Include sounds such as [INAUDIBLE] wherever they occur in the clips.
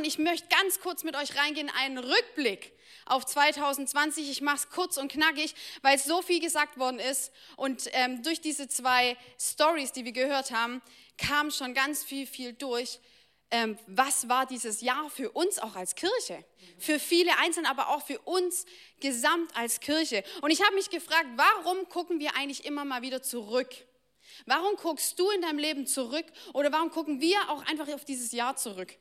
und ich möchte ganz kurz mit euch reingehen, einen Rückblick auf 2020. Ich mache es kurz und knackig, weil so viel gesagt worden ist. Und ähm, durch diese zwei Stories, die wir gehört haben, kam schon ganz viel, viel durch. Ähm, was war dieses Jahr für uns auch als Kirche? Für viele Einzelne, aber auch für uns gesamt als Kirche. Und ich habe mich gefragt, warum gucken wir eigentlich immer mal wieder zurück? Warum guckst du in deinem Leben zurück oder warum gucken wir auch einfach auf dieses Jahr zurück?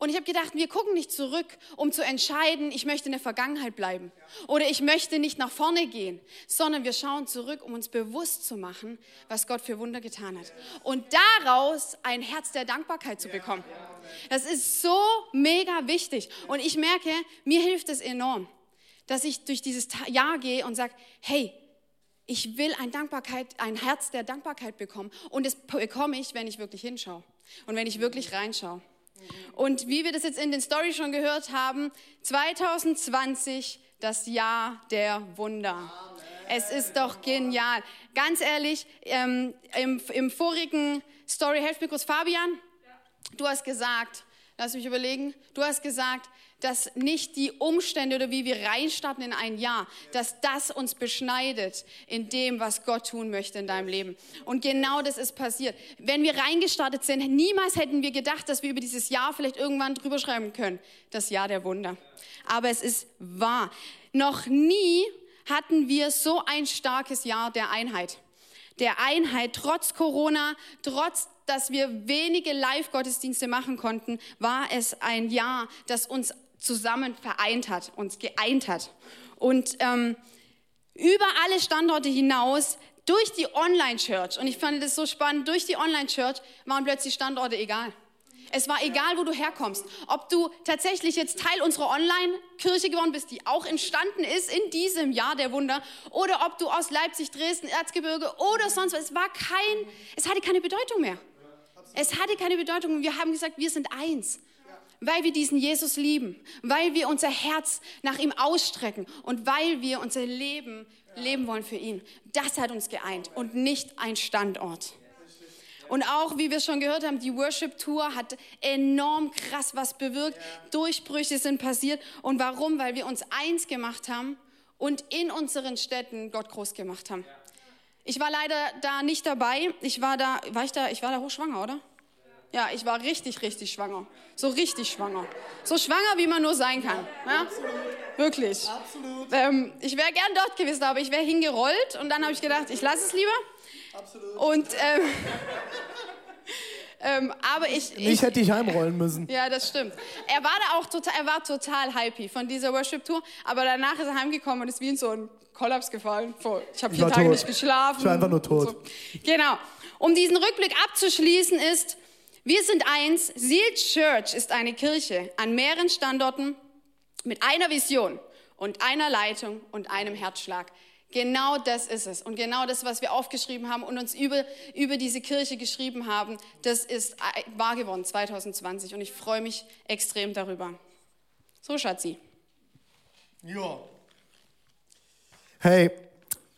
Und ich habe gedacht, wir gucken nicht zurück, um zu entscheiden, ich möchte in der Vergangenheit bleiben oder ich möchte nicht nach vorne gehen, sondern wir schauen zurück, um uns bewusst zu machen, was Gott für Wunder getan hat. Und daraus ein Herz der Dankbarkeit zu bekommen. Das ist so mega wichtig. Und ich merke, mir hilft es enorm, dass ich durch dieses Jahr gehe und sage, hey, ich will ein, Dankbarkeit, ein Herz der Dankbarkeit bekommen. Und das bekomme ich, wenn ich wirklich hinschaue und wenn ich wirklich reinschaue. Und wie wir das jetzt in den Stories schon gehört haben, 2020 das Jahr der Wunder. Es ist doch genial. Ganz ehrlich, ähm, im, im vorigen Story, helft mir kurz, Fabian, du hast gesagt, lass mich überlegen, du hast gesagt, dass nicht die Umstände oder wie wir reinstarten in ein Jahr, dass das uns beschneidet in dem, was Gott tun möchte in deinem Leben. Und genau das ist passiert. Wenn wir reingestartet sind, niemals hätten wir gedacht, dass wir über dieses Jahr vielleicht irgendwann drüber schreiben können. Das Jahr der Wunder. Aber es ist wahr. Noch nie hatten wir so ein starkes Jahr der Einheit. Der Einheit, trotz Corona, trotz dass wir wenige Live-Gottesdienste machen konnten, war es ein Jahr, das uns zusammen vereint hat, uns geeint hat. Und ähm, über alle Standorte hinaus, durch die Online-Church, und ich fand das so spannend, durch die Online-Church waren plötzlich Standorte egal. Es war egal, wo du herkommst. Ob du tatsächlich jetzt Teil unserer Online-Kirche geworden bist, die auch entstanden ist in diesem Jahr der Wunder, oder ob du aus Leipzig, Dresden, Erzgebirge oder sonst was. Es war kein, es hatte keine Bedeutung mehr. Es hatte keine Bedeutung. Wir haben gesagt, wir sind eins weil wir diesen Jesus lieben, weil wir unser Herz nach ihm ausstrecken und weil wir unser Leben leben wollen für ihn. Das hat uns geeint und nicht ein Standort. Und auch, wie wir schon gehört haben, die Worship Tour hat enorm krass was bewirkt. Durchbrüche sind passiert. Und warum? Weil wir uns eins gemacht haben und in unseren Städten Gott groß gemacht haben. Ich war leider da nicht dabei. Ich war da, war ich da, ich war da hochschwanger, oder? Ja, ich war richtig, richtig schwanger. So richtig schwanger. So schwanger, wie man nur sein kann. Ja? Absolut. Wirklich. Absolut. Ähm, ich wäre gern dort gewesen, aber ich wäre hingerollt und dann habe ich gedacht, ich lasse es lieber. Absolut. Und ähm, ähm, aber ich, ich, ich hätte dich heimrollen müssen. Ja, das stimmt. Er war da auch total, er war total happy von dieser Worship Tour, aber danach ist er heimgekommen und ist wie in so einen Kollaps gefallen. Ich habe vier Tage tot. nicht geschlafen. Ich war einfach nur tot. So. Genau. Um diesen Rückblick abzuschließen ist, wir sind eins. Seal Church ist eine Kirche an mehreren Standorten mit einer Vision und einer Leitung und einem Herzschlag. Genau das ist es. Und genau das, was wir aufgeschrieben haben und uns über, über diese Kirche geschrieben haben, das ist wahr geworden 2020. Und ich freue mich extrem darüber. So, Schatzi. Ja. Hey, äh,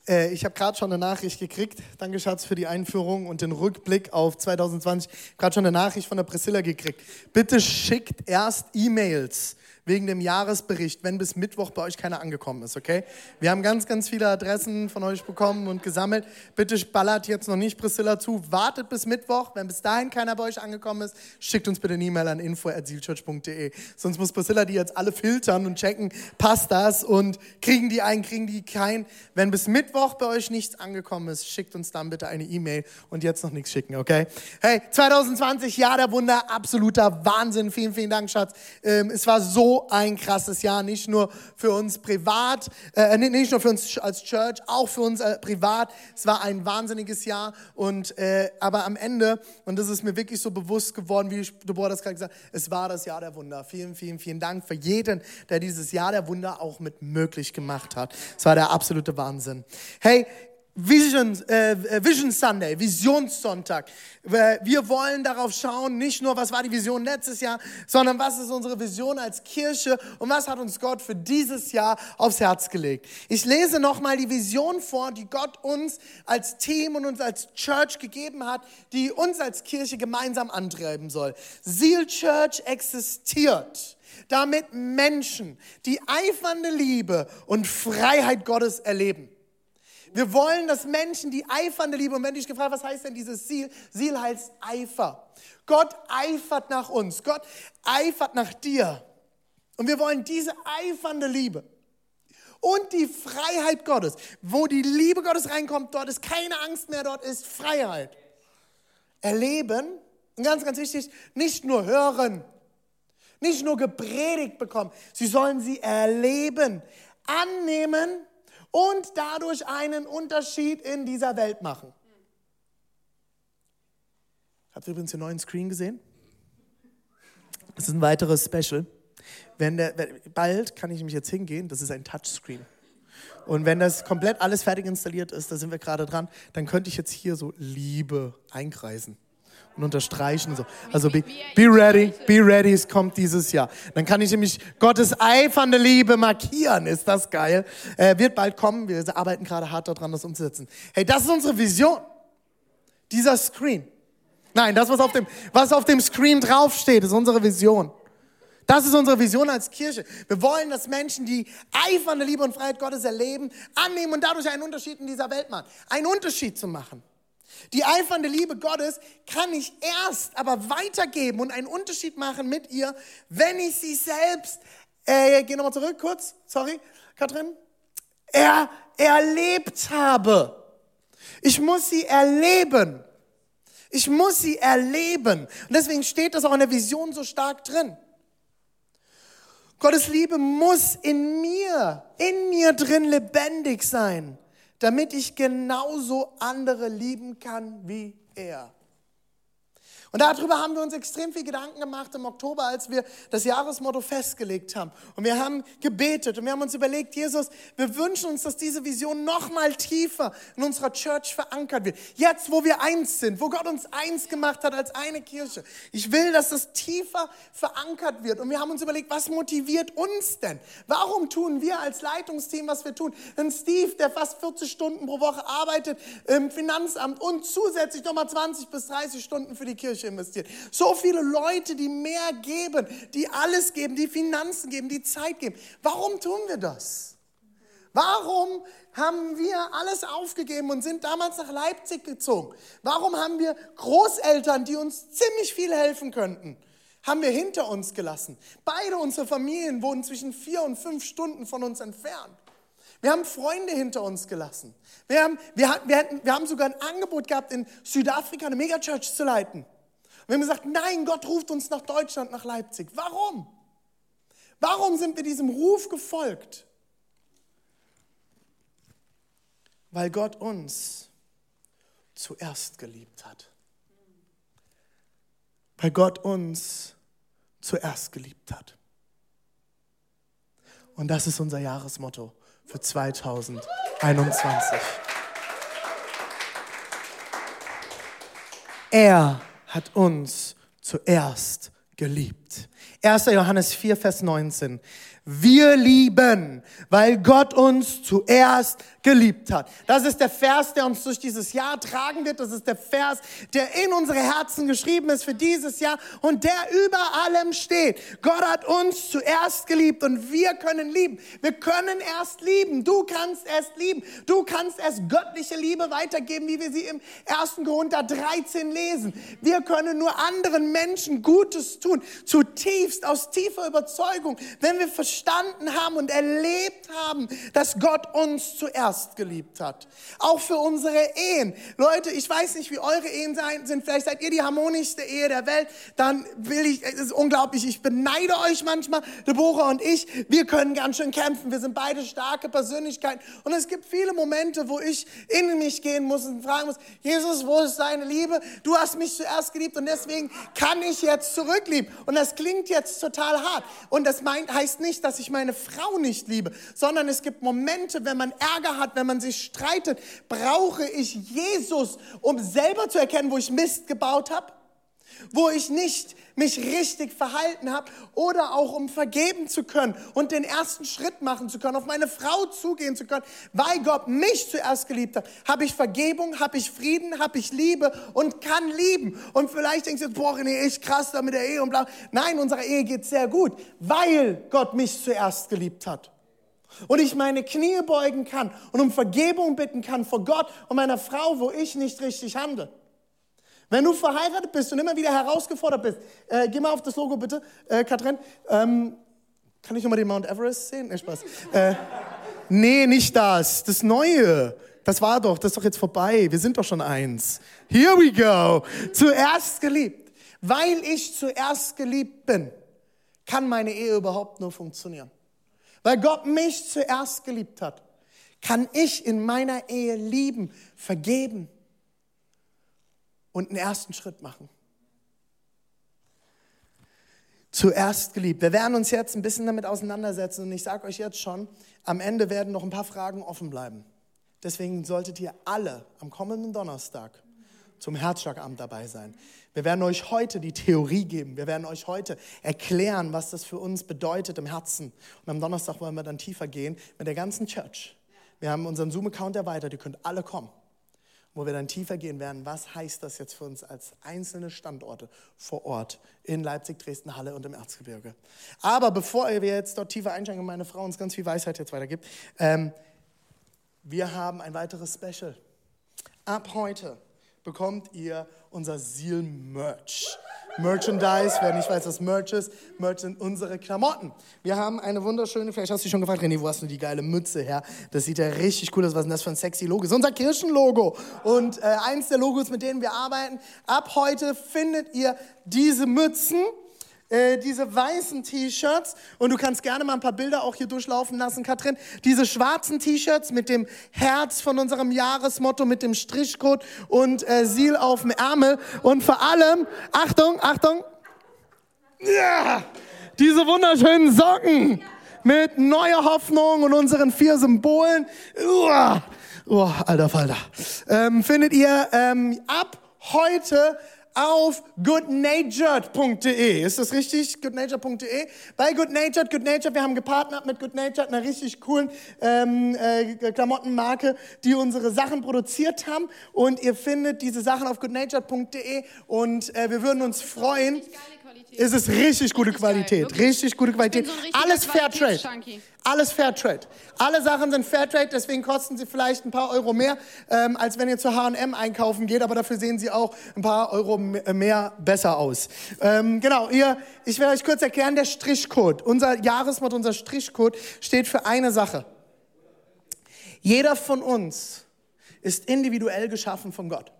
ich habe gerade schon eine Nachricht gekriegt. Danke, Schatz, für die Einführung und den Rückblick auf 2020. Ich habe gerade schon eine Nachricht von der Priscilla gekriegt. Bitte schickt erst E-Mails wegen dem Jahresbericht, wenn bis Mittwoch bei euch keiner angekommen ist, okay? Wir haben ganz, ganz viele Adressen von euch bekommen und gesammelt. Bitte ballert jetzt noch nicht Priscilla zu. Wartet bis Mittwoch. Wenn bis dahin keiner bei euch angekommen ist, schickt uns bitte eine E-Mail an info.zielchurch.de. Sonst muss Priscilla die jetzt alle filtern und checken, passt das und kriegen die einen, kriegen die keinen. Wenn bis Mittwoch bei euch nichts angekommen ist, schickt uns dann bitte eine E-Mail und jetzt noch nichts schicken, okay? Hey, 2020, Jahr der Wunder, absoluter Wahnsinn. Vielen, vielen Dank, Schatz. Ähm, es war so ein krasses Jahr, nicht nur für uns privat, äh, nicht nur für uns als Church, auch für uns äh, privat. Es war ein wahnsinniges Jahr und äh, aber am Ende und das ist mir wirklich so bewusst geworden, wie Deborah das gerade gesagt hat, es war das Jahr der Wunder. Vielen, vielen, vielen Dank für jeden, der dieses Jahr der Wunder auch mit möglich gemacht hat. Es war der absolute Wahnsinn. Hey, Vision, äh, Vision Sunday, Visionssonntag. Wir wollen darauf schauen, nicht nur, was war die Vision letztes Jahr, sondern was ist unsere Vision als Kirche und was hat uns Gott für dieses Jahr aufs Herz gelegt. Ich lese nochmal die Vision vor, die Gott uns als Team und uns als Church gegeben hat, die uns als Kirche gemeinsam antreiben soll. Seal Church existiert damit Menschen die eifernde Liebe und Freiheit Gottes erleben. Wir wollen, dass Menschen die eifernde Liebe, und wenn dich gefragt, was heißt denn dieses Ziel? Ziel heißt Eifer. Gott eifert nach uns. Gott eifert nach dir. Und wir wollen diese eifernde Liebe und die Freiheit Gottes. Wo die Liebe Gottes reinkommt, dort ist keine Angst mehr, dort ist Freiheit. Erleben, und ganz, ganz wichtig, nicht nur hören, nicht nur gepredigt bekommen, sie sollen sie erleben, annehmen und dadurch einen Unterschied in dieser Welt machen. Habt ihr übrigens den neuen Screen gesehen? Das ist ein weiteres Special. Wenn der, bald kann ich mich jetzt hingehen, das ist ein Touchscreen. Und wenn das komplett alles fertig installiert ist, da sind wir gerade dran, dann könnte ich jetzt hier so Liebe einkreisen und unterstreichen. So. Also be, be ready, be ready, es kommt dieses Jahr. Dann kann ich nämlich Gottes eifernde Liebe markieren. Ist das geil? Äh, wird bald kommen. Wir arbeiten gerade hart daran, das umzusetzen. Hey, das ist unsere Vision. Dieser Screen. Nein, das, was auf dem, was auf dem Screen draufsteht, ist unsere Vision. Das ist unsere Vision als Kirche. Wir wollen, dass Menschen die eifernde Liebe und Freiheit Gottes erleben, annehmen und dadurch einen Unterschied in dieser Welt machen. Einen Unterschied zu machen. Die eifernde Liebe Gottes kann ich erst aber weitergeben und einen Unterschied machen mit ihr, wenn ich sie selbst, äh, geh nochmal zurück kurz, sorry, Katrin, er, erlebt habe. Ich muss sie erleben. Ich muss sie erleben. Und deswegen steht das auch in der Vision so stark drin. Gottes Liebe muss in mir, in mir drin lebendig sein damit ich genauso andere lieben kann wie er. Und darüber haben wir uns extrem viel Gedanken gemacht im Oktober, als wir das Jahresmotto festgelegt haben. Und wir haben gebetet und wir haben uns überlegt, Jesus, wir wünschen uns, dass diese Vision noch mal tiefer in unserer Church verankert wird. Jetzt, wo wir eins sind, wo Gott uns eins gemacht hat als eine Kirche. Ich will, dass das tiefer verankert wird. Und wir haben uns überlegt, was motiviert uns denn? Warum tun wir als Leitungsteam, was wir tun? Denn Steve, der fast 40 Stunden pro Woche arbeitet im Finanzamt und zusätzlich nochmal 20 bis 30 Stunden für die Kirche Kirche investiert. So viele Leute, die mehr geben, die alles geben, die Finanzen geben, die Zeit geben. Warum tun wir das? Warum haben wir alles aufgegeben und sind damals nach Leipzig gezogen? Warum haben wir Großeltern, die uns ziemlich viel helfen könnten? Haben wir hinter uns gelassen. Beide unsere Familien wohnen zwischen vier und fünf Stunden von uns entfernt. Wir haben Freunde hinter uns gelassen. Wir haben, wir, wir, hatten, wir haben sogar ein Angebot gehabt, in Südafrika eine Megachurch zu leiten. Wir haben gesagt, nein, Gott ruft uns nach Deutschland, nach Leipzig. Warum? Warum sind wir diesem Ruf gefolgt? Weil Gott uns zuerst geliebt hat. Weil Gott uns zuerst geliebt hat. Und das ist unser Jahresmotto für 2021. Er hat uns zuerst geliebt. 1. Johannes 4, Vers 19. Wir lieben, weil Gott uns zuerst geliebt hat. Das ist der Vers, der uns durch dieses Jahr tragen wird. Das ist der Vers, der in unsere Herzen geschrieben ist für dieses Jahr und der über allem steht. Gott hat uns zuerst geliebt und wir können lieben. Wir können erst lieben. Du kannst erst lieben. Du kannst erst göttliche Liebe weitergeben, wie wir sie im 1. Korinther 13 lesen. Wir können nur anderen Menschen Gutes tun zutiefst, aus tiefer Überzeugung, wenn wir verstanden haben und erlebt haben, dass Gott uns zuerst geliebt hat. Auch für unsere Ehen. Leute, ich weiß nicht, wie eure Ehen sind. Vielleicht seid ihr die harmonischste Ehe der Welt. Dann will ich, es ist unglaublich, ich beneide euch manchmal, Deborah und ich. Wir können ganz schön kämpfen. Wir sind beide starke Persönlichkeiten. Und es gibt viele Momente, wo ich in mich gehen muss und fragen muss, Jesus, wo ist deine Liebe? Du hast mich zuerst geliebt und deswegen kann ich jetzt zurücklieben. Und das klingt jetzt total hart. Und das meint, heißt nicht, dass ich meine Frau nicht liebe, sondern es gibt Momente, wenn man Ärger hat, wenn man sich streitet, brauche ich Jesus, um selber zu erkennen, wo ich Mist gebaut habe wo ich nicht mich richtig verhalten habe oder auch um vergeben zu können und den ersten Schritt machen zu können, auf meine Frau zugehen zu können, weil Gott mich zuerst geliebt hat, habe ich Vergebung, habe ich Frieden, habe ich Liebe und kann lieben. Und vielleicht denkst du jetzt, boah, nee, ich krass da mit der Ehe und bla. Nein, unserer Ehe geht sehr gut, weil Gott mich zuerst geliebt hat. Und ich meine Knie beugen kann und um Vergebung bitten kann vor Gott und meiner Frau, wo ich nicht richtig handle. Wenn du verheiratet bist und immer wieder herausgefordert bist, äh, geh mal auf das Logo bitte, äh, Katrin. Ähm, kann ich nochmal den Mount Everest sehen? Nee, Spaß. Äh, nee, nicht das. Das Neue. Das war doch, das ist doch jetzt vorbei. Wir sind doch schon eins. Here we go. Zuerst geliebt. Weil ich zuerst geliebt bin, kann meine Ehe überhaupt nur funktionieren. Weil Gott mich zuerst geliebt hat, kann ich in meiner Ehe lieben, vergeben, und einen ersten Schritt machen. Zuerst geliebt. Wir werden uns jetzt ein bisschen damit auseinandersetzen und ich sage euch jetzt schon, am Ende werden noch ein paar Fragen offen bleiben. Deswegen solltet ihr alle am kommenden Donnerstag zum Herzschlagabend dabei sein. Wir werden euch heute die Theorie geben. Wir werden euch heute erklären, was das für uns bedeutet im Herzen. Und am Donnerstag wollen wir dann tiefer gehen mit der ganzen Church. Wir haben unseren Zoom-Account erweitert. Ihr könnt alle kommen wo wir dann tiefer gehen werden, was heißt das jetzt für uns als einzelne Standorte vor Ort in Leipzig, Dresden, Halle und im Erzgebirge. Aber bevor wir jetzt dort tiefer einsteigen und meine Frau uns ganz viel Weisheit jetzt weitergibt, ähm, wir haben ein weiteres Special. Ab heute bekommt ihr unser Seal-Merch. Merchandise. Wer nicht weiß, was Merch ist, Merch sind unsere Klamotten. Wir haben eine wunderschöne, vielleicht hast du dich schon gefragt, René, wo hast du die geile Mütze her? Das sieht ja richtig cool aus. Was ist denn das für ein sexy Logo? Das ist unser Kirchenlogo. Und äh, eins der Logos, mit denen wir arbeiten. Ab heute findet ihr diese Mützen äh, diese weißen T-Shirts und du kannst gerne mal ein paar Bilder auch hier durchlaufen lassen, Katrin. Diese schwarzen T-Shirts mit dem Herz von unserem Jahresmotto, mit dem Strichcode und äh, Seal auf dem Ärmel und vor allem, Achtung, Achtung, ja, diese wunderschönen Socken mit neuer Hoffnung und unseren vier Symbolen. Uah. Oh, alter Falter. Ähm, findet ihr ähm, ab heute auf goodnatured.de. Ist das richtig? goodnatured.de. Bei goodnatured, goodnatured, wir haben gepartnert mit goodnatured, einer richtig coolen ähm, äh, Klamottenmarke, die unsere Sachen produziert haben. Und ihr findet diese Sachen auf goodnatured.de und äh, wir würden uns freuen. Es ist richtig gute Qualität, richtig gute Qualität. So Alles Fairtrade. Alles Fairtrade. Alle Sachen sind Fairtrade, deswegen kosten sie vielleicht ein paar Euro mehr, ähm, als wenn ihr zu H&M einkaufen geht, aber dafür sehen sie auch ein paar Euro mehr besser aus. Ähm, genau, ihr, ich werde euch kurz erklären, der Strichcode, unser Jahresmotto, unser Strichcode steht für eine Sache. Jeder von uns ist individuell geschaffen von Gott.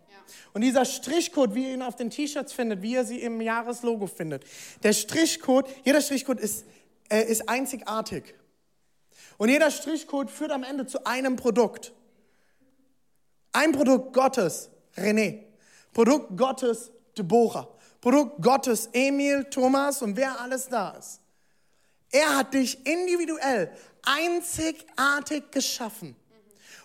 Und dieser Strichcode, wie ihr ihn auf den T-Shirts findet, wie ihr sie im Jahreslogo findet, der Strichcode, jeder Strichcode ist, äh, ist einzigartig. Und jeder Strichcode führt am Ende zu einem Produkt. Ein Produkt Gottes, René. Produkt Gottes, Deborah. Produkt Gottes, Emil, Thomas und wer alles da ist. Er hat dich individuell, einzigartig geschaffen.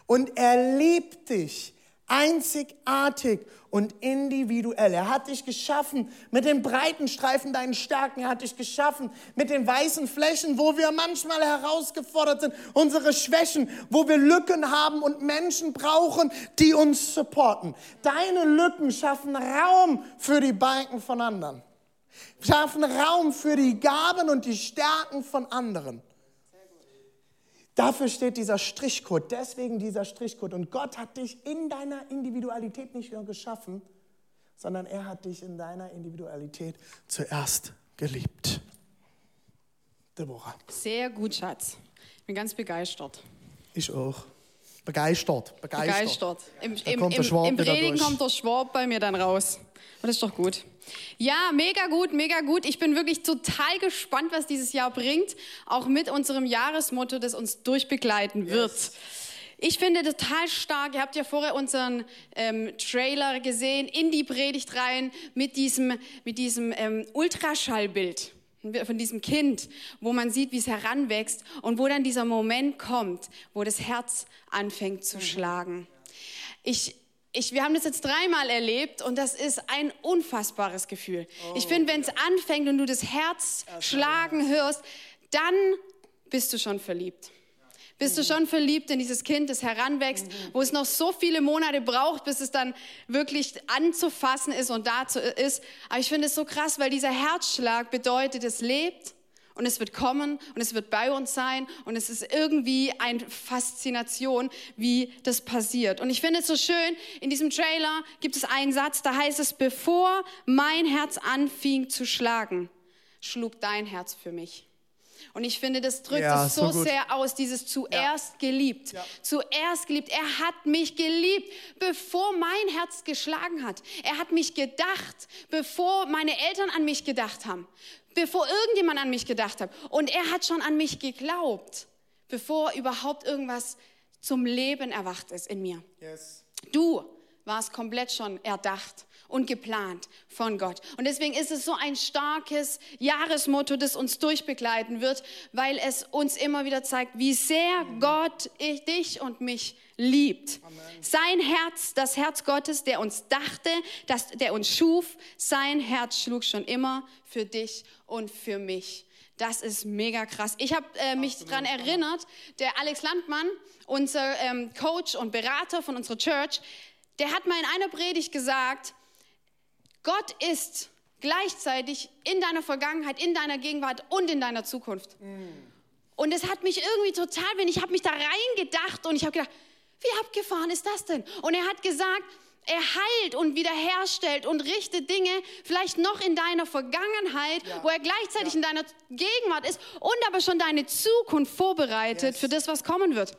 Und er liebt dich einzigartig und individuell. Er hat dich geschaffen mit den breiten Streifen deinen Stärken. Er hat dich geschaffen mit den weißen Flächen, wo wir manchmal herausgefordert sind, unsere Schwächen, wo wir Lücken haben und Menschen brauchen, die uns supporten. Deine Lücken schaffen Raum für die Balken von anderen. Schaffen Raum für die Gaben und die Stärken von anderen. Dafür steht dieser Strichcode, deswegen dieser Strichcode. Und Gott hat dich in deiner Individualität nicht nur geschaffen, sondern er hat dich in deiner Individualität zuerst geliebt. Deborah. Sehr gut, Schatz. Ich bin ganz begeistert. Ich auch. Begeistert. Begeistert. Begeistert. Im, im, kommt im, Schwab im durch. kommt der Schwab bei mir dann raus. Und das ist doch gut. Ja, mega gut, mega gut. Ich bin wirklich total gespannt, was dieses Jahr bringt. Auch mit unserem Jahresmotto, das uns durchbegleiten wird. Ich finde total stark, ihr habt ja vorher unseren ähm, Trailer gesehen, in die Predigt rein mit diesem, mit diesem ähm, Ultraschallbild von diesem Kind, wo man sieht, wie es heranwächst und wo dann dieser Moment kommt, wo das Herz anfängt zu schlagen. Ich, ich, wir haben das jetzt dreimal erlebt und das ist ein unfassbares Gefühl. Ich finde, wenn es anfängt und du das Herz schlagen hörst, dann bist du schon verliebt. Bist du schon verliebt in dieses Kind, das heranwächst, wo es noch so viele Monate braucht, bis es dann wirklich anzufassen ist und dazu ist. Aber ich finde es so krass, weil dieser Herzschlag bedeutet, es lebt und es wird kommen und es wird bei uns sein und es ist irgendwie eine Faszination, wie das passiert. Und ich finde es so schön, in diesem Trailer gibt es einen Satz, da heißt es, bevor mein Herz anfing zu schlagen, schlug dein Herz für mich. Und ich finde, das drückt Ja, es so so sehr aus, dieses zuerst geliebt. Ja. Zuerst geliebt. Er hat mich geliebt, bevor mein Herz geschlagen hat. Er hat mich gedacht, bevor meine Eltern an mich gedacht haben. Bevor irgendjemand an mich gedacht hat. Und er hat schon an mich geglaubt, bevor überhaupt irgendwas zum Leben erwacht ist in mir. Yes. Du warst komplett schon erdacht und geplant von Gott. Und deswegen ist es so ein starkes Jahresmotto, das uns durchbegleiten wird, weil es uns immer wieder zeigt, wie sehr Gott ich, dich und mich liebt. Sein Herz, das Herz Gottes, der uns dachte, das, der uns schuf, sein Herz schlug schon immer für dich und für mich. Das ist mega krass. Ich habe äh, mich daran erinnert, der Alex Landmann, unser ähm, Coach und Berater von unserer Church, der hat mal in einer Predigt gesagt, Gott ist gleichzeitig in deiner Vergangenheit, in deiner Gegenwart und in deiner Zukunft. Und es hat mich irgendwie total, wenn ich habe mich da reingedacht und ich habe gedacht, wie abgefahren ist das denn? Und er hat gesagt, er heilt und wiederherstellt und richtet Dinge vielleicht noch in deiner Vergangenheit, wo er gleichzeitig in deiner Gegenwart ist und aber schon deine Zukunft vorbereitet Yes. für das, was kommen wird.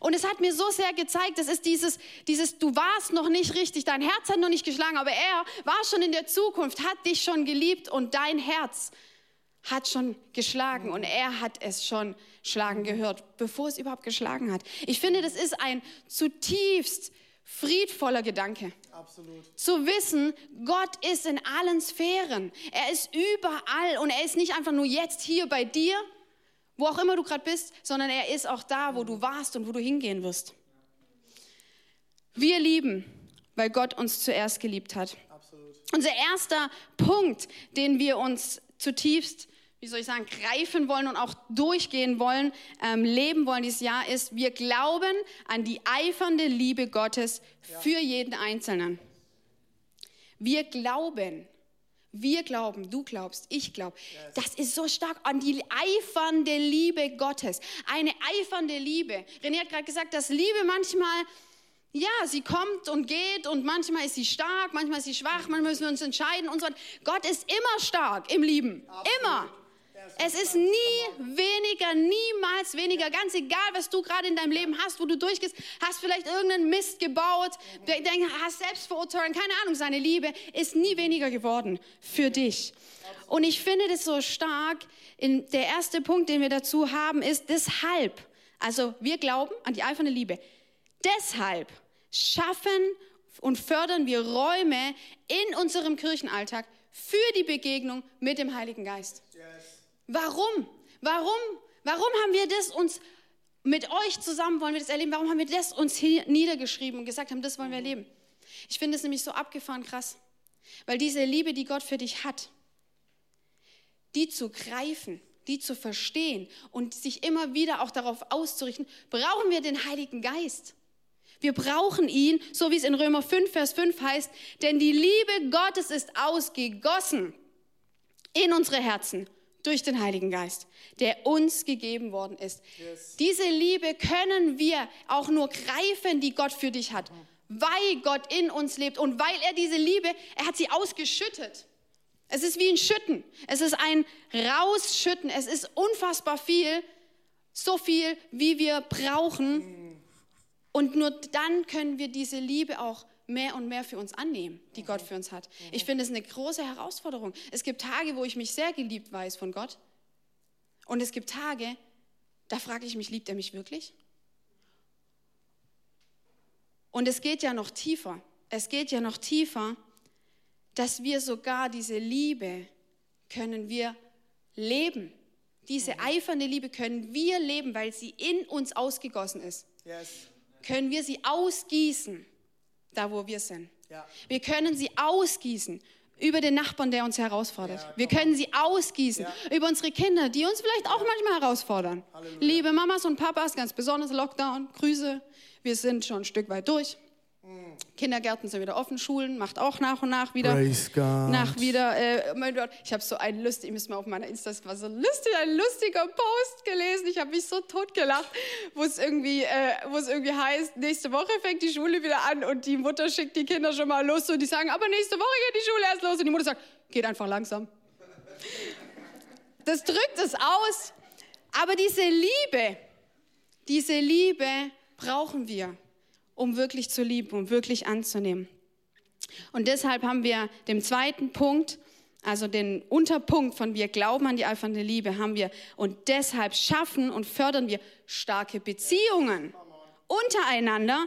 Und es hat mir so sehr gezeigt, das ist dieses, dieses, du warst noch nicht richtig, dein Herz hat noch nicht geschlagen, aber er war schon in der Zukunft, hat dich schon geliebt und dein Herz hat schon geschlagen und er hat es schon schlagen gehört, bevor es überhaupt geschlagen hat. Ich finde, das ist ein zutiefst friedvoller Gedanke. Absolut. Zu wissen, Gott ist in allen Sphären. Er ist überall und er ist nicht einfach nur jetzt hier bei dir, wo auch immer du gerade bist, sondern er ist auch da, wo du warst und wo du hingehen wirst. Wir lieben, weil Gott uns zuerst geliebt hat. Absolut. Unser erster Punkt, den wir uns zutiefst, wie soll ich sagen, greifen wollen und auch durchgehen wollen, ähm, leben wollen dieses Jahr, ist, wir glauben an die eifernde Liebe Gottes für jeden Einzelnen. Wir glauben. Wir glauben, du glaubst, ich glaube. Das ist so stark an die eifernde Liebe Gottes. Eine eifernde Liebe. René hat gerade gesagt, dass Liebe manchmal, ja, sie kommt und geht und manchmal ist sie stark, manchmal ist sie schwach, manchmal müssen wir uns entscheiden und so. weiter. Gott ist immer stark im Lieben. Immer. Es ist nie weniger, niemals weniger. Ganz egal, was du gerade in deinem Leben hast, wo du durchgehst, hast vielleicht irgendeinen Mist gebaut, hast Selbstverurteilung, keine Ahnung. Seine Liebe ist nie weniger geworden für dich. Und ich finde das so stark. Der erste Punkt, den wir dazu haben, ist deshalb. Also wir glauben an die eifernde Liebe. Deshalb schaffen und fördern wir Räume in unserem Kirchenalltag für die Begegnung mit dem Heiligen Geist. Yes. Warum? Warum? Warum haben wir das uns mit euch zusammen wollen wir das erleben? Warum haben wir das uns hier niedergeschrieben und gesagt haben, das wollen wir erleben? Ich finde es nämlich so abgefahren krass, weil diese Liebe, die Gott für dich hat, die zu greifen, die zu verstehen und sich immer wieder auch darauf auszurichten, brauchen wir den Heiligen Geist. Wir brauchen ihn, so wie es in Römer 5, Vers 5 heißt, denn die Liebe Gottes ist ausgegossen in unsere Herzen durch den Heiligen Geist, der uns gegeben worden ist. Yes. Diese Liebe können wir auch nur greifen, die Gott für dich hat, weil Gott in uns lebt und weil er diese Liebe, er hat sie ausgeschüttet. Es ist wie ein Schütten. Es ist ein Rausschütten. Es ist unfassbar viel, so viel, wie wir brauchen. Und nur dann können wir diese Liebe auch mehr und mehr für uns annehmen, die Gott für uns hat. Ich finde es eine große Herausforderung. Es gibt Tage, wo ich mich sehr geliebt weiß von Gott. Und es gibt Tage, da frage ich mich, liebt er mich wirklich? Und es geht ja noch tiefer. Es geht ja noch tiefer, dass wir sogar diese Liebe können wir leben. Diese eifernde Liebe können wir leben, weil sie in uns ausgegossen ist. Yes. Können wir sie ausgießen, da wo wir sind. Ja. Wir können sie ausgießen über den Nachbarn, der uns herausfordert. wir können sie ausgießen über unsere Kinder, die uns vielleicht auch manchmal herausfordern. Liebe Mamas und Papas, ganz besonders Lockdown, Grüße. Wir sind schon ein Stück weit durch. Kindergärten sind wieder offen, Schulen macht auch nach und nach wieder. Praise God. Nach wieder. Äh, mein Gott, ich habe so einen lustig, ich muss mal auf meiner Insta, war so lustig, ein lustiger Post gelesen. Ich habe mich so tot gelacht, wo es irgendwie, äh, wo es irgendwie heißt, nächste Woche fängt die Schule wieder an und die Mutter schickt die Kinder schon mal los und die sagen, aber nächste Woche geht die Schule erst los und die Mutter sagt, geht einfach langsam. Das drückt es aus. Aber diese Liebe, diese Liebe brauchen wir um wirklich zu lieben, um wirklich anzunehmen. Und deshalb haben wir den zweiten Punkt, also den Unterpunkt von wir glauben an die eifernde Liebe, haben wir und deshalb schaffen und fördern wir starke Beziehungen untereinander,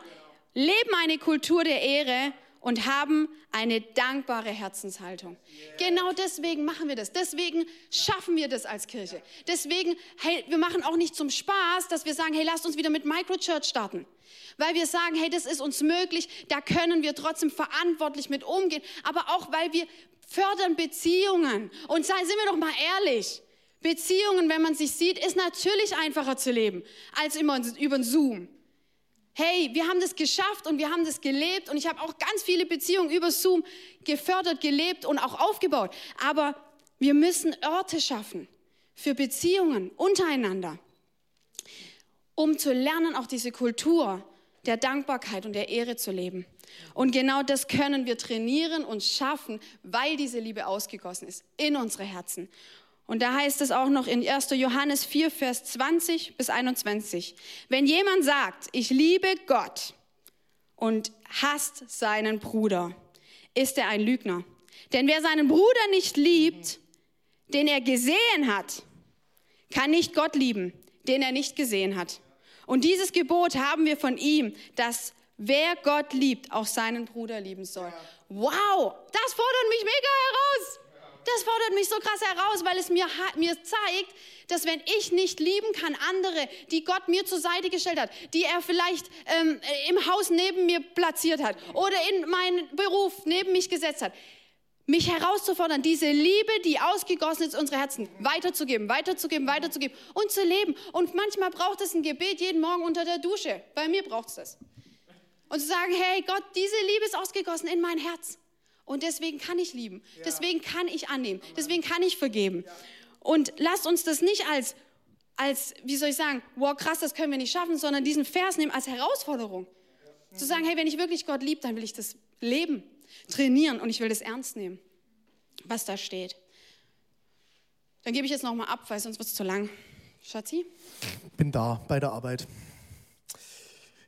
leben eine Kultur der Ehre und haben eine dankbare Herzenshaltung. Genau deswegen machen wir das. Deswegen schaffen wir das als Kirche. Deswegen, hey, wir machen auch nicht zum Spaß, dass wir sagen, hey, lasst uns wieder mit Microchurch starten. Weil wir sagen, hey, das ist uns möglich, da können wir trotzdem verantwortlich mit umgehen. Aber auch, weil wir fördern Beziehungen. Und seien, sind wir doch mal ehrlich. Beziehungen, wenn man sich sieht, ist natürlich einfacher zu leben als immer über Zoom. Hey, wir haben das geschafft und wir haben das gelebt und ich habe auch ganz viele Beziehungen über Zoom gefördert, gelebt und auch aufgebaut. Aber wir müssen Orte schaffen für Beziehungen untereinander, um zu lernen, auch diese Kultur der Dankbarkeit und der Ehre zu leben. Und genau das können wir trainieren und schaffen, weil diese Liebe ausgegossen ist in unsere Herzen. Und da heißt es auch noch in 1. Johannes 4, Vers 20 bis 21. Wenn jemand sagt, ich liebe Gott und hasst seinen Bruder, ist er ein Lügner. Denn wer seinen Bruder nicht liebt, den er gesehen hat, kann nicht Gott lieben, den er nicht gesehen hat. Und dieses Gebot haben wir von ihm, dass wer Gott liebt, auch seinen Bruder lieben soll. Wow, das fordert mich mega heraus. Das fordert mich so krass heraus, weil es mir, mir zeigt, dass wenn ich nicht lieben kann, andere, die Gott mir zur Seite gestellt hat, die er vielleicht ähm, im Haus neben mir platziert hat oder in meinen Beruf neben mich gesetzt hat, mich herauszufordern, diese Liebe, die ausgegossen ist, unsere Herzen weiterzugeben, weiterzugeben, weiterzugeben und zu leben. Und manchmal braucht es ein Gebet jeden Morgen unter der Dusche. Bei mir braucht es das. Und zu sagen, hey Gott, diese Liebe ist ausgegossen in mein Herz. Und deswegen kann ich lieben. Deswegen kann ich annehmen. Deswegen kann ich vergeben. Und lasst uns das nicht als, als, wie soll ich sagen, wow, krass, das können wir nicht schaffen, sondern diesen Vers nehmen als Herausforderung. Zu sagen, hey, wenn ich wirklich Gott liebe, dann will ich das leben trainieren und ich will das ernst nehmen, was da steht. Dann gebe ich jetzt nochmal ab, weil sonst wird es zu lang. Schatzi? Bin da bei der Arbeit.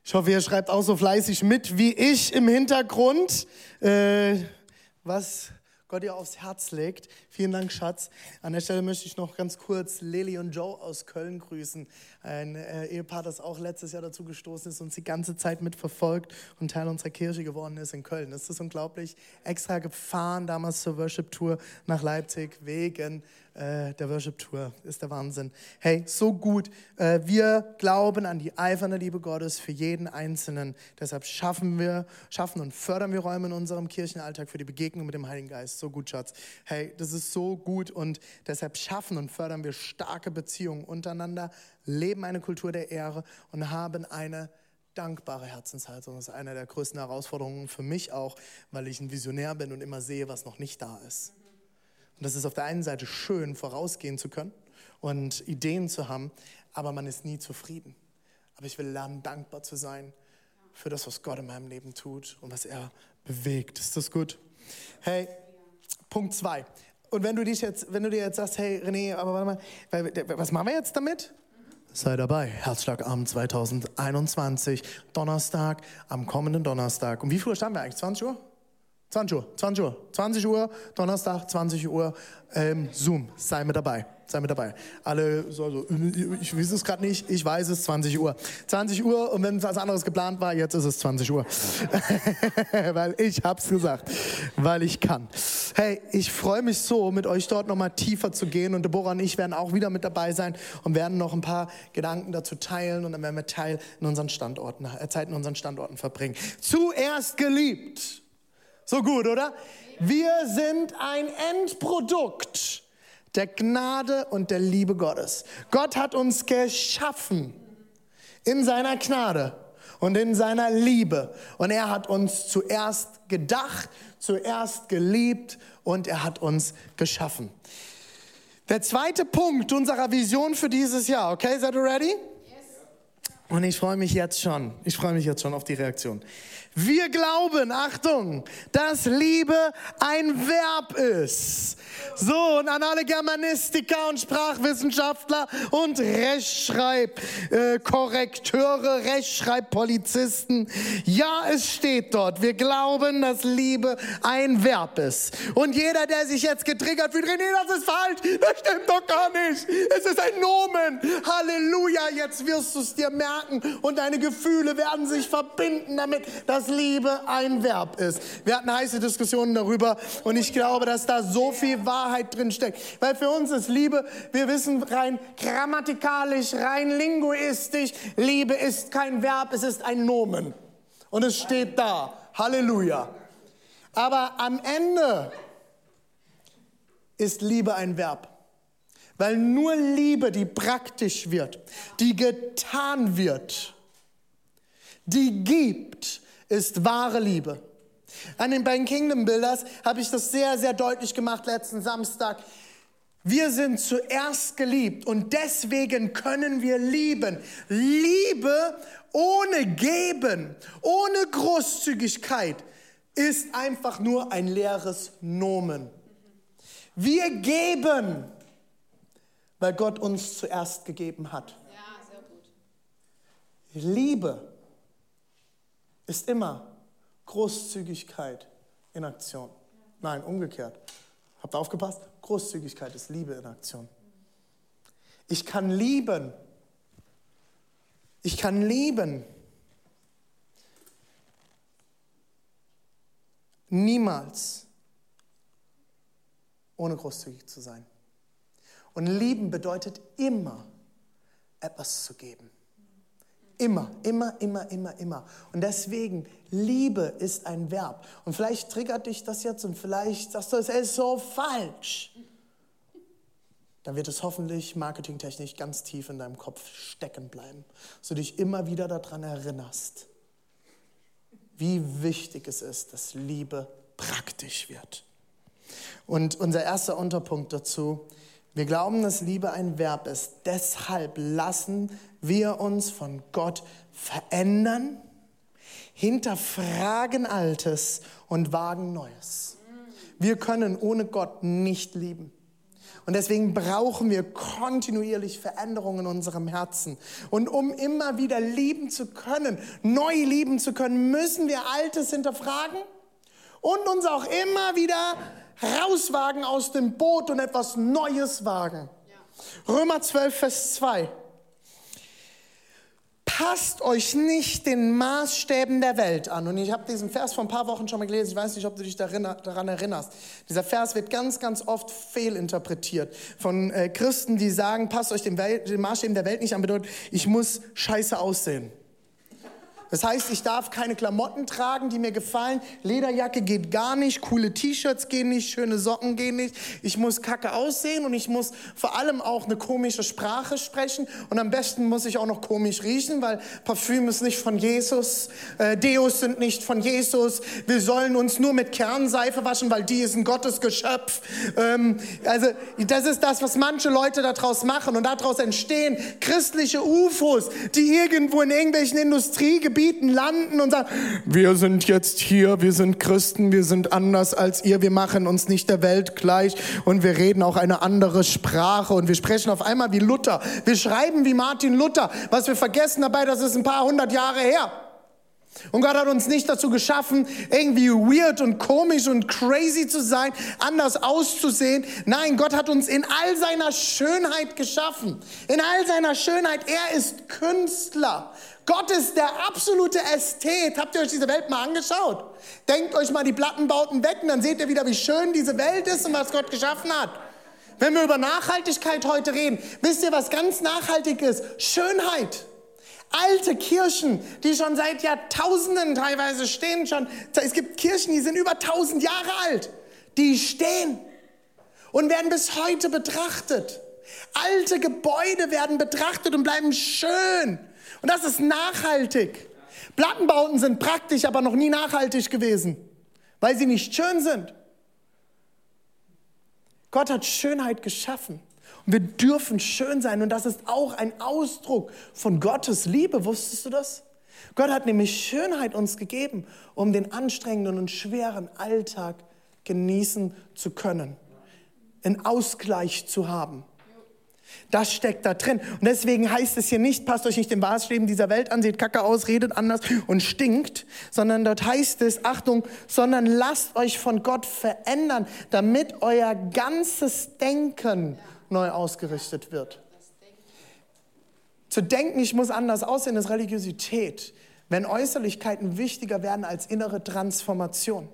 Ich hoffe, ihr schreibt auch so fleißig mit wie ich im Hintergrund, äh, was Gott ihr aufs Herz legt. Vielen Dank, Schatz. An der Stelle möchte ich noch ganz kurz Lili und Joe aus Köln grüßen. Ein äh, Ehepaar, das auch letztes Jahr dazu gestoßen ist und uns die ganze Zeit mitverfolgt und Teil unserer Kirche geworden ist in Köln. Das ist unglaublich. Extra gefahren damals zur Worship Tour nach Leipzig wegen äh, der Worship Tour. Ist der Wahnsinn. Hey, so gut. Äh, wir glauben an die eifernde Liebe Gottes für jeden Einzelnen. Deshalb schaffen wir, schaffen und fördern wir Räume in unserem Kirchenalltag für die Begegnung mit dem Heiligen Geist. So gut, Schatz. Hey, das ist so gut und deshalb schaffen und fördern wir starke Beziehungen untereinander, leben eine Kultur der Ehre und haben eine dankbare Herzenshaltung. Das ist eine der größten Herausforderungen für mich auch, weil ich ein Visionär bin und immer sehe, was noch nicht da ist. Und das ist auf der einen Seite schön, vorausgehen zu können und Ideen zu haben, aber man ist nie zufrieden. Aber ich will lernen, dankbar zu sein für das, was Gott in meinem Leben tut und was er bewegt. Ist das gut? Hey, Punkt zwei. Und wenn du dich jetzt, wenn du dir jetzt sagst, hey René, aber warte mal, was machen wir jetzt damit? Sei dabei, Herzschlagabend 2021, Donnerstag, am kommenden Donnerstag. Um wie viel Uhr standen wir eigentlich? 20 Uhr? 20 Uhr, 20 Uhr, 20 Uhr, Donnerstag, 20 Uhr, ähm, Zoom, sei mit dabei, sei mit dabei. Alle so, so ich weiß es gerade nicht, ich weiß es, 20 Uhr. 20 Uhr und wenn was anderes geplant war, jetzt ist es 20 Uhr. [LAUGHS] weil ich hab's gesagt, weil ich kann. Hey, ich freue mich so, mit euch dort nochmal tiefer zu gehen und Deborah und ich werden auch wieder mit dabei sein und werden noch ein paar Gedanken dazu teilen und dann werden wir Teil in unseren Standorten, äh, Zeit in unseren Standorten verbringen. Zuerst geliebt. So gut, oder? Wir sind ein Endprodukt der Gnade und der Liebe Gottes. Gott hat uns geschaffen in seiner Gnade und in seiner Liebe. Und er hat uns zuerst gedacht, zuerst geliebt und er hat uns geschaffen. Der zweite Punkt unserer Vision für dieses Jahr, okay, seid ihr ready? Und ich freue mich jetzt schon, ich freue mich jetzt schon auf die Reaktion. Wir glauben, Achtung, dass Liebe ein Verb ist. So, und an alle Germanistiker und Sprachwissenschaftler und Rechtschreibkorrekteure, äh, Rechtschreibpolizisten. Ja, es steht dort. Wir glauben, dass Liebe ein Verb ist. Und jeder, der sich jetzt getriggert fühlt, René, das ist falsch, das stimmt doch gar nicht. Es ist ein Nomen. Halleluja, jetzt wirst du es dir merken und deine Gefühle werden sich verbinden damit, dass dass Liebe ein Verb ist. Wir hatten heiße Diskussionen darüber und ich glaube, dass da so viel Wahrheit drin steckt. Weil für uns ist Liebe, wir wissen rein grammatikalisch, rein linguistisch, Liebe ist kein Verb, es ist ein Nomen. Und es steht da. Halleluja. Aber am Ende ist Liebe ein Verb. Weil nur Liebe, die praktisch wird, die getan wird, die gibt, ist wahre Liebe. An den beiden Kingdom Builders habe ich das sehr, sehr deutlich gemacht letzten Samstag. Wir sind zuerst geliebt und deswegen können wir lieben. Liebe ohne Geben, ohne Großzügigkeit ist einfach nur ein leeres Nomen. Wir geben, weil Gott uns zuerst gegeben hat. Ja, sehr gut. Liebe ist immer Großzügigkeit in Aktion. Nein, umgekehrt. Habt ihr aufgepasst? Großzügigkeit ist Liebe in Aktion. Ich kann lieben. Ich kann lieben. Niemals ohne großzügig zu sein. Und lieben bedeutet immer etwas zu geben. Immer, immer, immer, immer, immer. Und deswegen, Liebe ist ein Verb. Und vielleicht triggert dich das jetzt und vielleicht sagst du, es ist so falsch. Dann wird es hoffentlich marketingtechnisch ganz tief in deinem Kopf stecken bleiben, dass du dich immer wieder daran erinnerst, wie wichtig es ist, dass Liebe praktisch wird. Und unser erster Unterpunkt dazu, wir glauben, dass Liebe ein Verb ist. Deshalb lassen wir uns von Gott verändern, hinterfragen Altes und wagen Neues. Wir können ohne Gott nicht lieben. Und deswegen brauchen wir kontinuierlich Veränderungen in unserem Herzen. Und um immer wieder lieben zu können, neu lieben zu können, müssen wir Altes hinterfragen und uns auch immer wieder rauswagen aus dem Boot und etwas Neues wagen. Ja. Römer 12, Vers 2. Passt euch nicht den Maßstäben der Welt an. Und ich habe diesen Vers vor ein paar Wochen schon mal gelesen. Ich weiß nicht, ob du dich daran erinnerst. Dieser Vers wird ganz, ganz oft fehlinterpretiert von äh, Christen, die sagen, passt euch den, Welt, den Maßstäben der Welt nicht an, bedeutet, ich muss scheiße aussehen. Das heißt, ich darf keine Klamotten tragen, die mir gefallen. Lederjacke geht gar nicht, coole T-Shirts gehen nicht, schöne Socken gehen nicht. Ich muss kacke aussehen und ich muss vor allem auch eine komische Sprache sprechen. Und am besten muss ich auch noch komisch riechen, weil Parfüm ist nicht von Jesus, äh, Deos sind nicht von Jesus. Wir sollen uns nur mit Kernseife waschen, weil die ist ein Gottesgeschöpf. Ähm, also das ist das, was manche Leute daraus machen. Und daraus entstehen christliche UFOs, die irgendwo in irgendwelchen Industriegebieten Gebieten landen und sagen, wir sind jetzt hier, wir sind Christen, wir sind anders als ihr, wir machen uns nicht der Welt gleich und wir reden auch eine andere Sprache und wir sprechen auf einmal wie Luther. Wir schreiben wie Martin Luther. Was wir vergessen dabei, das ist ein paar hundert Jahre her. Und Gott hat uns nicht dazu geschaffen, irgendwie weird und komisch und crazy zu sein, anders auszusehen. Nein, Gott hat uns in all seiner Schönheit geschaffen. In all seiner Schönheit. Er ist Künstler. Gott ist der absolute Ästhet. Habt ihr euch diese Welt mal angeschaut? Denkt euch mal die Plattenbauten weg und dann seht ihr wieder, wie schön diese Welt ist und was Gott geschaffen hat. Wenn wir über Nachhaltigkeit heute reden, wisst ihr, was ganz nachhaltig ist? Schönheit alte Kirchen, die schon seit Jahrtausenden teilweise stehen. Schon, es gibt Kirchen, die sind über tausend Jahre alt. Die stehen und werden bis heute betrachtet. Alte Gebäude werden betrachtet und bleiben schön. Und das ist nachhaltig. Plattenbauten sind praktisch, aber noch nie nachhaltig gewesen, weil sie nicht schön sind. Gott hat Schönheit geschaffen. Und wir dürfen schön sein und das ist auch ein Ausdruck von Gottes Liebe. Wusstest du das? Gott hat nämlich Schönheit uns gegeben, um den anstrengenden und schweren Alltag genießen zu können, einen Ausgleich zu haben. Das steckt da drin. Und deswegen heißt es hier nicht, passt euch nicht den Maßstäben dieser Welt an, seht kacke aus, redet anders und stinkt, sondern dort heißt es, Achtung, sondern lasst euch von Gott verändern, damit euer ganzes Denken neu ausgerichtet wird. Zu denken, ich muss anders aussehen, ist Religiosität. Wenn Äußerlichkeiten wichtiger werden als innere Transformation.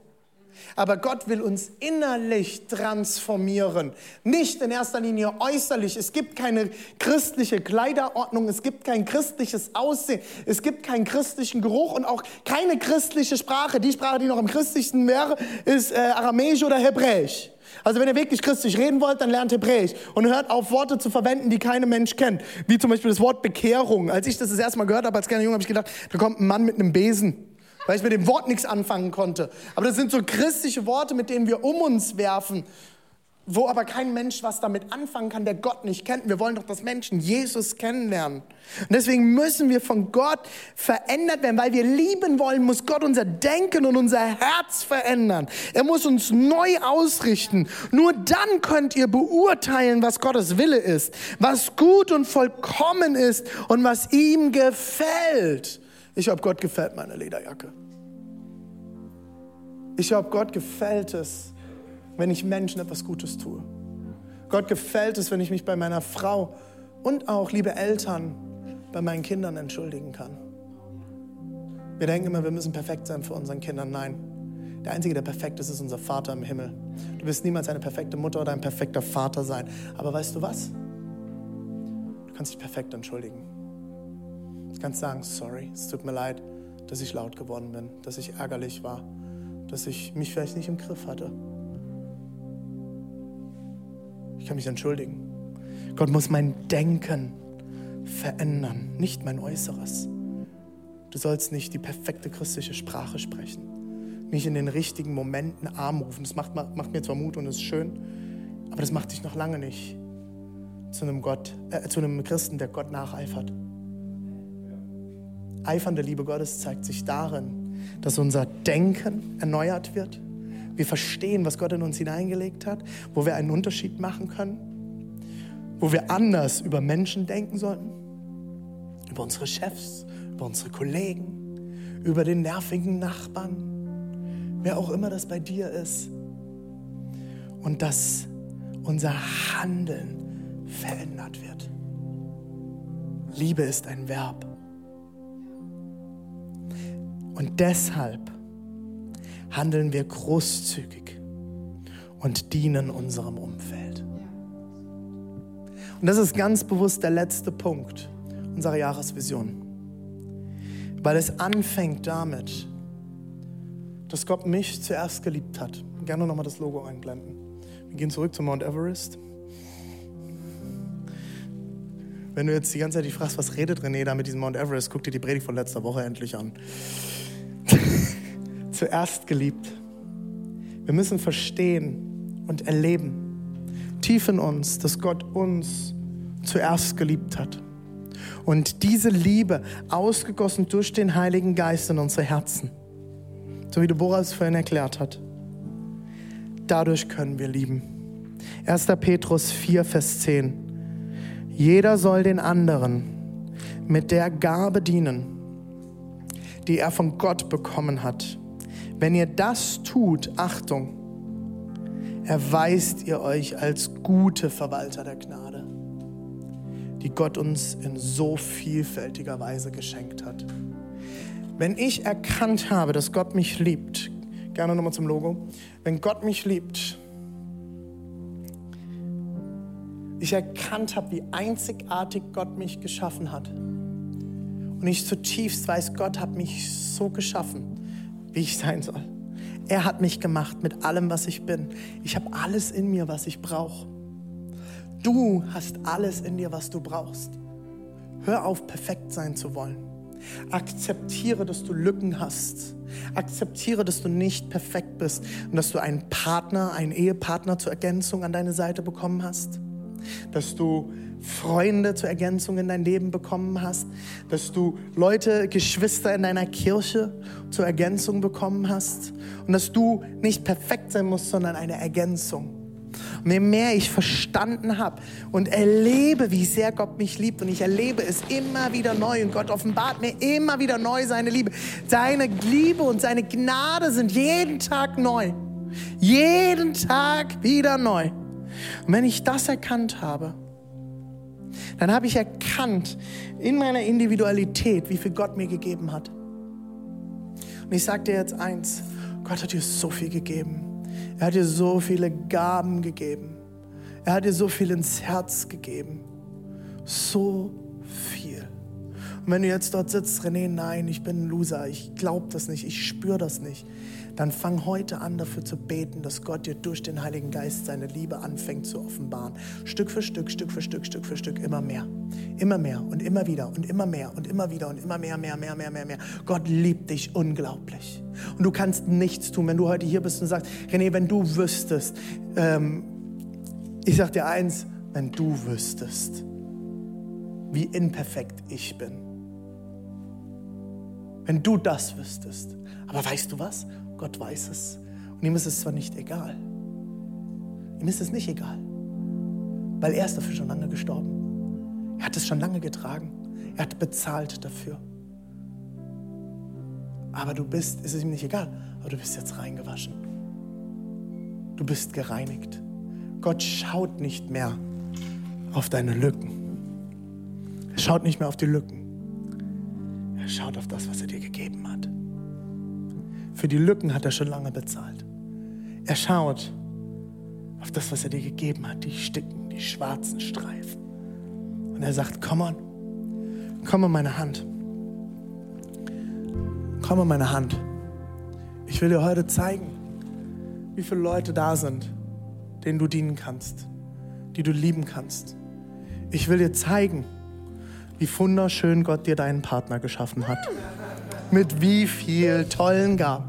Aber Gott will uns innerlich transformieren, nicht in erster Linie äußerlich. Es gibt keine christliche Kleiderordnung, es gibt kein christliches Aussehen, es gibt keinen christlichen Geruch und auch keine christliche Sprache. Die Sprache, die noch am christlichsten wäre, ist äh, Aramäisch oder Hebräisch. Also wenn ihr wirklich christlich reden wollt, dann lernt Hebräisch und hört auf, Worte zu verwenden, die kein Mensch kennt. Wie zum Beispiel das Wort Bekehrung. Als ich das das erste Mal gehört habe als kleiner Junge, habe ich gedacht, da kommt ein Mann mit einem Besen. Weil ich mit dem Wort nichts anfangen konnte. Aber das sind so christliche Worte, mit denen wir um uns werfen wo aber kein Mensch was damit anfangen kann, der Gott nicht kennt. Wir wollen doch, dass Menschen Jesus kennenlernen. Und deswegen müssen wir von Gott verändert werden, weil wir lieben wollen, muss Gott unser Denken und unser Herz verändern. Er muss uns neu ausrichten. Nur dann könnt ihr beurteilen, was Gottes Wille ist, was gut und vollkommen ist und was ihm gefällt. Ich glaube, Gott gefällt meine Lederjacke. Ich glaube, Gott gefällt es, wenn ich Menschen etwas Gutes tue. Gott gefällt es, wenn ich mich bei meiner Frau und auch, liebe Eltern, bei meinen Kindern entschuldigen kann. Wir denken immer, wir müssen perfekt sein für unseren Kindern. Nein, der Einzige, der perfekt ist, ist unser Vater im Himmel. Du wirst niemals eine perfekte Mutter oder ein perfekter Vater sein. Aber weißt du was? Du kannst dich perfekt entschuldigen. Kannst sagen, sorry, es tut mir leid, dass ich laut geworden bin, dass ich ärgerlich war, dass ich mich vielleicht nicht im Griff hatte. Ich kann mich entschuldigen. Gott muss mein Denken verändern, nicht mein Äußeres. Du sollst nicht die perfekte christliche Sprache sprechen, nicht in den richtigen Momenten arm rufen. Das macht, macht mir zwar Mut und ist schön, aber das macht dich noch lange nicht zu einem, Gott, äh, zu einem Christen, der Gott nacheifert. Eifernde Liebe Gottes zeigt sich darin, dass unser Denken erneuert wird, wir verstehen, was Gott in uns hineingelegt hat, wo wir einen Unterschied machen können, wo wir anders über Menschen denken sollten, über unsere Chefs, über unsere Kollegen, über den nervigen Nachbarn, wer auch immer das bei dir ist. Und dass unser Handeln verändert wird. Liebe ist ein Verb. Und deshalb handeln wir großzügig und dienen unserem Umfeld. Und das ist ganz bewusst der letzte Punkt unserer Jahresvision. Weil es anfängt damit, dass Gott mich zuerst geliebt hat. Gerne nochmal das Logo einblenden. Wir gehen zurück zu Mount Everest. Wenn du jetzt die ganze Zeit dich fragst, was redet René da mit diesem Mount Everest, guck dir die Predigt von letzter Woche endlich an [LAUGHS] zuerst geliebt. Wir müssen verstehen und erleben, tief in uns, dass Gott uns zuerst geliebt hat. Und diese Liebe, ausgegossen durch den Heiligen Geist in unsere Herzen, so wie Deborah es vorhin erklärt hat, dadurch können wir lieben. 1. Petrus 4, Vers 10. Jeder soll den anderen mit der Gabe dienen, die er von Gott bekommen hat. Wenn ihr das tut, Achtung, erweist ihr euch als gute Verwalter der Gnade, die Gott uns in so vielfältiger Weise geschenkt hat. Wenn ich erkannt habe, dass Gott mich liebt, gerne nochmal zum Logo, wenn Gott mich liebt, ich erkannt habe, wie einzigartig Gott mich geschaffen hat. Und ich zutiefst weiß, Gott hat mich so geschaffen, wie ich sein soll. Er hat mich gemacht mit allem, was ich bin. Ich habe alles in mir, was ich brauche. Du hast alles in dir, was du brauchst. Hör auf, perfekt sein zu wollen. Akzeptiere, dass du Lücken hast. Akzeptiere, dass du nicht perfekt bist und dass du einen Partner, einen Ehepartner zur Ergänzung an deine Seite bekommen hast dass du Freunde zur Ergänzung in dein Leben bekommen hast, dass du Leute, Geschwister in deiner Kirche zur Ergänzung bekommen hast und dass du nicht perfekt sein musst, sondern eine Ergänzung. Und je mehr ich verstanden habe und erlebe, wie sehr Gott mich liebt und ich erlebe es immer wieder neu und Gott offenbart mir immer wieder neu seine Liebe. Seine Liebe und seine Gnade sind jeden Tag neu. Jeden Tag wieder neu. Und wenn ich das erkannt habe, dann habe ich erkannt in meiner Individualität, wie viel Gott mir gegeben hat. Und ich sage dir jetzt eins, Gott hat dir so viel gegeben. Er hat dir so viele Gaben gegeben. Er hat dir so viel ins Herz gegeben. So viel. Und wenn du jetzt dort sitzt, René, nein, ich bin ein Loser, ich glaube das nicht, ich spüre das nicht dann fang heute an dafür zu beten, dass Gott dir durch den Heiligen Geist seine Liebe anfängt zu offenbaren. Stück für Stück, Stück für Stück, Stück für Stück, immer mehr. Immer mehr und immer wieder und immer mehr und immer wieder und immer mehr, mehr, mehr, mehr, mehr, mehr. Gott liebt dich unglaublich. Und du kannst nichts tun, wenn du heute hier bist und sagst, René, wenn du wüsstest, ähm, ich sag dir eins, wenn du wüsstest, wie imperfekt ich bin. Wenn du das wüsstest. Aber weißt du was? Gott weiß es. Und ihm ist es zwar nicht egal. Ihm ist es nicht egal. Weil er ist dafür schon lange gestorben. Er hat es schon lange getragen. Er hat bezahlt dafür. Aber du bist, ist es ihm nicht egal, aber du bist jetzt reingewaschen. Du bist gereinigt. Gott schaut nicht mehr auf deine Lücken. Er schaut nicht mehr auf die Lücken. Er schaut auf das, was er dir gegeben hat. Für die Lücken hat er schon lange bezahlt. Er schaut auf das, was er dir gegeben hat, die Stücken, die schwarzen Streifen. Und er sagt, komm on, komm in meine Hand. Komm in meine Hand. Ich will dir heute zeigen, wie viele Leute da sind, denen du dienen kannst, die du lieben kannst. Ich will dir zeigen, wie wunderschön Gott dir deinen Partner geschaffen hat mit wie viel tollen Gaben.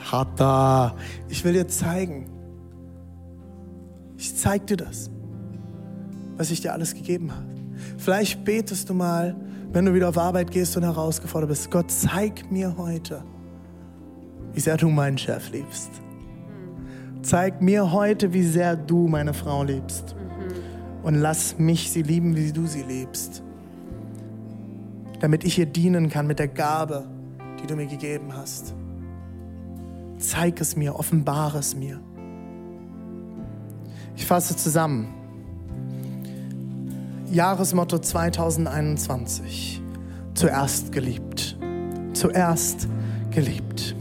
[LAUGHS] Hat da. Ich will dir zeigen. Ich zeig dir das, was ich dir alles gegeben habe. Vielleicht betest du mal, wenn du wieder auf Arbeit gehst und herausgefordert bist. Gott, zeig mir heute, wie sehr du meinen Chef liebst. Zeig mir heute, wie sehr du meine Frau liebst. Und lass mich sie lieben, wie du sie liebst damit ich ihr dienen kann mit der Gabe, die du mir gegeben hast. Zeig es mir, offenbare es mir. Ich fasse zusammen. Jahresmotto 2021. Zuerst geliebt. Zuerst geliebt.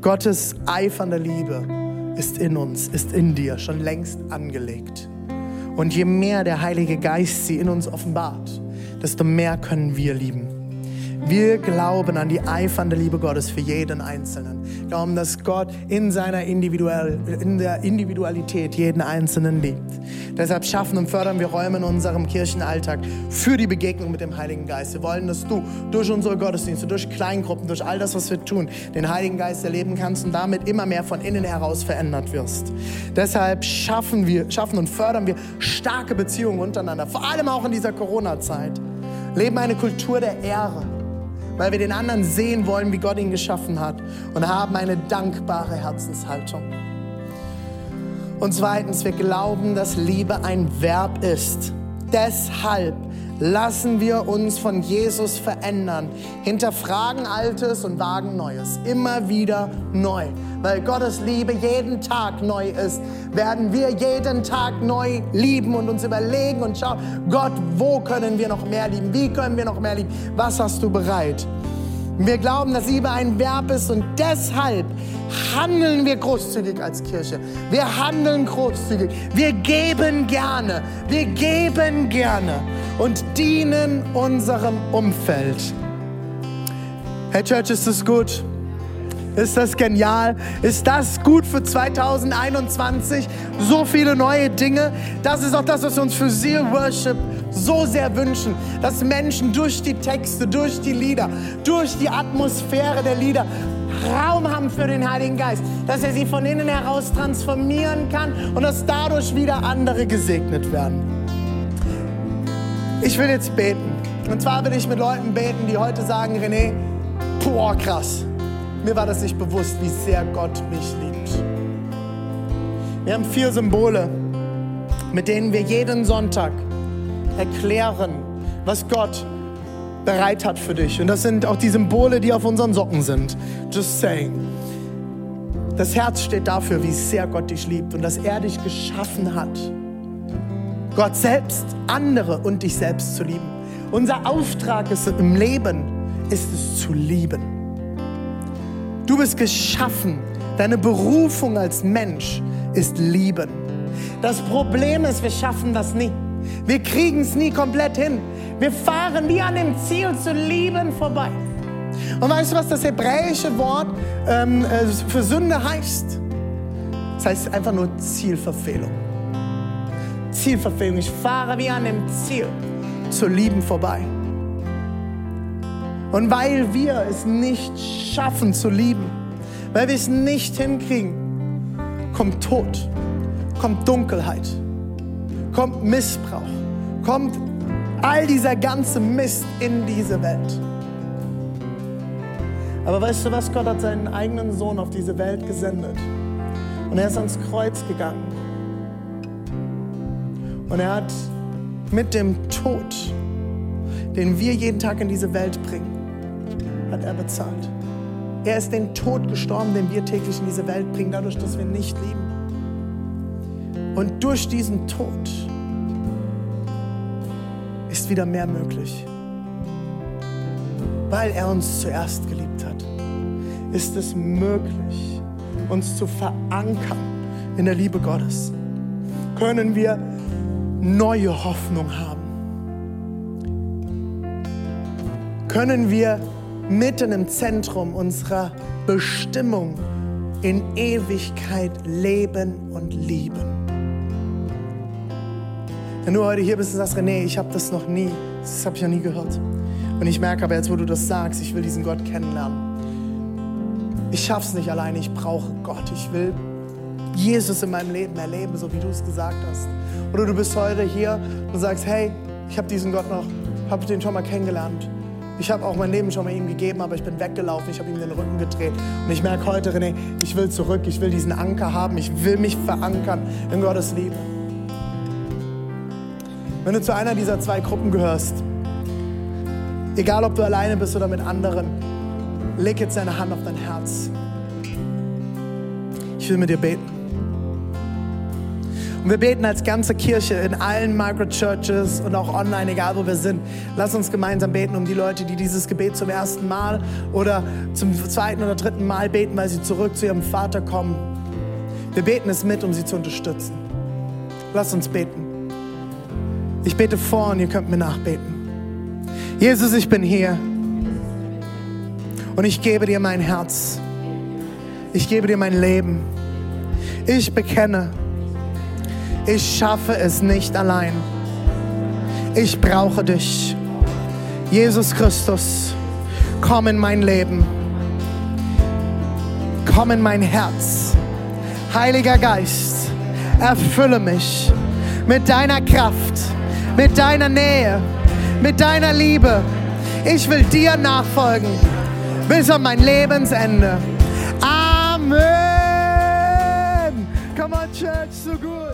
Gottes eifernde Liebe ist in uns, ist in dir schon längst angelegt. Und je mehr der Heilige Geist sie in uns offenbart, desto mehr können wir lieben. Wir glauben an die eifernde Liebe Gottes für jeden Einzelnen. Wir glauben, dass Gott in seiner Individual, in der Individualität jeden Einzelnen liebt. Deshalb schaffen und fördern wir Räume in unserem Kirchenalltag für die Begegnung mit dem Heiligen Geist. Wir wollen, dass du durch unsere Gottesdienste, durch Kleingruppen, durch all das, was wir tun, den Heiligen Geist erleben kannst und damit immer mehr von innen heraus verändert wirst. Deshalb schaffen wir, schaffen und fördern wir starke Beziehungen untereinander, vor allem auch in dieser Corona-Zeit. Leben eine Kultur der Ehre weil wir den anderen sehen wollen, wie Gott ihn geschaffen hat und haben eine dankbare Herzenshaltung. Und zweitens, wir glauben, dass Liebe ein Verb ist. Deshalb lassen wir uns von Jesus verändern, hinterfragen Altes und wagen Neues, immer wieder neu. Weil Gottes Liebe jeden Tag neu ist, werden wir jeden Tag neu lieben und uns überlegen und schauen, Gott, wo können wir noch mehr lieben? Wie können wir noch mehr lieben? Was hast du bereit? Wir glauben, dass Liebe ein Verb ist und deshalb handeln wir großzügig als Kirche. Wir handeln großzügig. Wir geben gerne. Wir geben gerne und dienen unserem Umfeld. Hey Church, ist das gut? Ist das genial? Ist das gut für 2021? So viele neue Dinge. Das ist auch das, was wir uns für Seal Worship so sehr wünschen, dass Menschen durch die Texte, durch die Lieder, durch die Atmosphäre der Lieder Raum haben für den Heiligen Geist, dass er sie von innen heraus transformieren kann und dass dadurch wieder andere gesegnet werden. Ich will jetzt beten. Und zwar will ich mit Leuten beten, die heute sagen, René, boah, krass. Mir war das nicht bewusst, wie sehr Gott mich liebt. Wir haben vier Symbole, mit denen wir jeden Sonntag erklären, was Gott bereit hat für dich. Und das sind auch die Symbole, die auf unseren Socken sind. Just saying. Das Herz steht dafür, wie sehr Gott dich liebt und dass er dich geschaffen hat. Gott selbst, andere und dich selbst zu lieben. Unser Auftrag ist im Leben, ist es zu lieben. Du bist geschaffen. Deine Berufung als Mensch ist lieben. Das Problem ist, wir schaffen das nie. Wir kriegen es nie komplett hin. Wir fahren wie an dem Ziel zu lieben vorbei. Und weißt du, was das hebräische Wort ähm, äh, für Sünde heißt? Das heißt einfach nur Zielverfehlung. Zielverfehlung. Ich fahre wie an dem Ziel zu lieben vorbei. Und weil wir es nicht schaffen zu lieben, weil wir es nicht hinkriegen, kommt Tod, kommt Dunkelheit, kommt Missbrauch, kommt all dieser ganze Mist in diese Welt. Aber weißt du was? Gott hat seinen eigenen Sohn auf diese Welt gesendet. Und er ist ans Kreuz gegangen. Und er hat mit dem Tod, den wir jeden Tag in diese Welt bringen, hat er bezahlt. Er ist den Tod gestorben, den wir täglich in diese Welt bringen, dadurch, dass wir nicht lieben. Und durch diesen Tod ist wieder mehr möglich. Weil er uns zuerst geliebt hat, ist es möglich, uns zu verankern in der Liebe Gottes. Können wir neue Hoffnung haben. Können wir mitten im Zentrum unserer Bestimmung in Ewigkeit leben und lieben. Wenn du heute hier bist und sagst, René, ich habe das noch nie, das habe ich noch nie gehört. Und ich merke aber jetzt, wo du das sagst, ich will diesen Gott kennenlernen. Ich schaff's nicht alleine, ich brauche Gott. Ich will Jesus in meinem Leben erleben, so wie du es gesagt hast. Oder du bist heute hier und sagst, hey, ich habe diesen Gott noch, habe den schon mal kennengelernt. Ich habe auch mein Leben schon mal ihm gegeben, aber ich bin weggelaufen, ich habe ihm den Rücken gedreht. Und ich merke heute, René, ich will zurück, ich will diesen Anker haben, ich will mich verankern in Gottes Liebe. Wenn du zu einer dieser zwei Gruppen gehörst, egal ob du alleine bist oder mit anderen, leg jetzt deine Hand auf dein Herz. Ich will mit dir beten. Und wir beten als ganze Kirche in allen Microchurches und auch online, egal wo wir sind. Lass uns gemeinsam beten um die Leute, die dieses Gebet zum ersten Mal oder zum zweiten oder dritten Mal beten, weil sie zurück zu ihrem Vater kommen. Wir beten es mit, um sie zu unterstützen. Lass uns beten. Ich bete vor und ihr könnt mir nachbeten. Jesus, ich bin hier. Und ich gebe dir mein Herz. Ich gebe dir mein Leben. Ich bekenne, ich schaffe es nicht allein. Ich brauche dich. Jesus Christus, komm in mein Leben. Komm in mein Herz. Heiliger Geist, erfülle mich mit deiner Kraft, mit deiner Nähe, mit deiner Liebe. Ich will dir nachfolgen bis an mein Lebensende. Amen. Come on, Church, so gut.